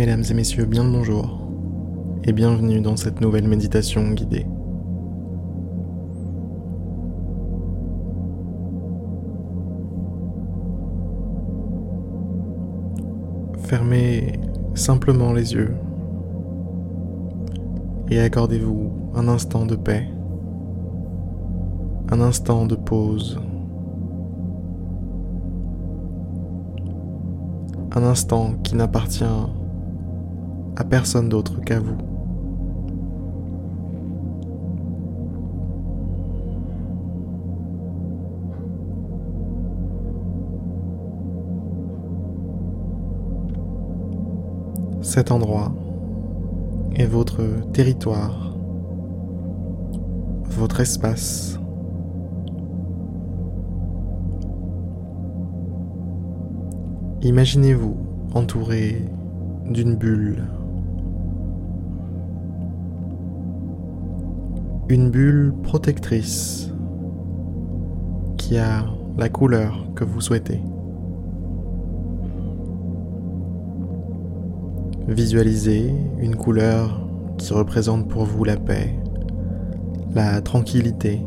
Mesdames et messieurs, bien le bonjour et bienvenue dans cette nouvelle méditation guidée. Fermez simplement les yeux et accordez-vous un instant de paix, un instant de pause, un instant qui n'appartient à personne d'autre qu'à vous. Cet endroit est votre territoire, votre espace. Imaginez-vous entouré d'une bulle. Une bulle protectrice qui a la couleur que vous souhaitez. Visualisez une couleur qui représente pour vous la paix, la tranquillité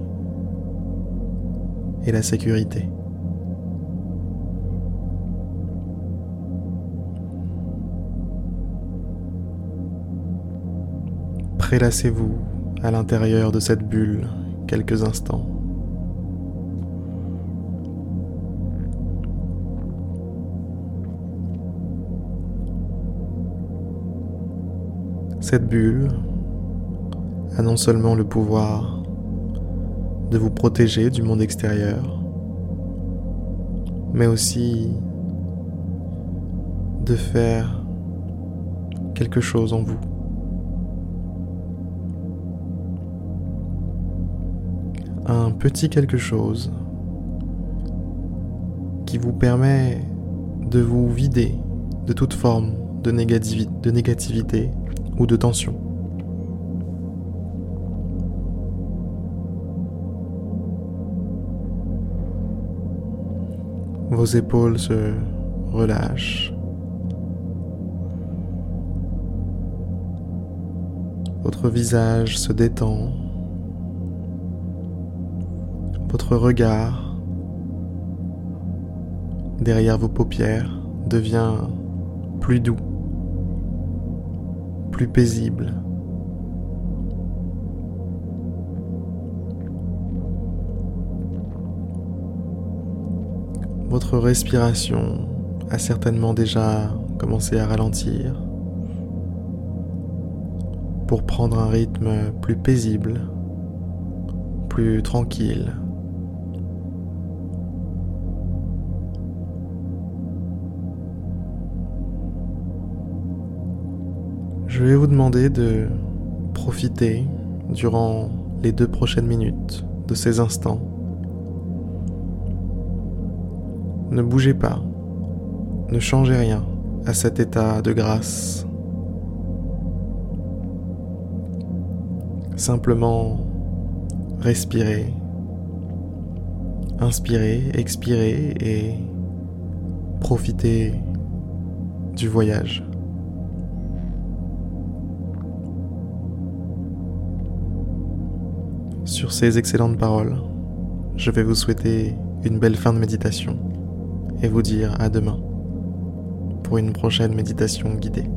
et la sécurité. Prélassez-vous à l'intérieur de cette bulle quelques instants. Cette bulle a non seulement le pouvoir de vous protéger du monde extérieur, mais aussi de faire quelque chose en vous. Un petit quelque chose qui vous permet de vous vider de toute forme de, négativité ou de tension. Vos épaules se relâchent. Votre visage se détend. Votre regard derrière vos paupières devient plus doux plus paisible. Votre respiration a certainement déjà commencé à ralentir pour prendre un rythme plus paisible, plus tranquille. Je vais vous demander de profiter durant les deux prochaines minutes de ces instants. Ne bougez pas, ne changez rien à cet état de grâce. Simplement respirez, inspirez, expirez et profitez du voyage. Sur ces excellentes paroles, je vais vous souhaiter une belle fin de méditation et vous dire à demain pour une prochaine méditation guidée.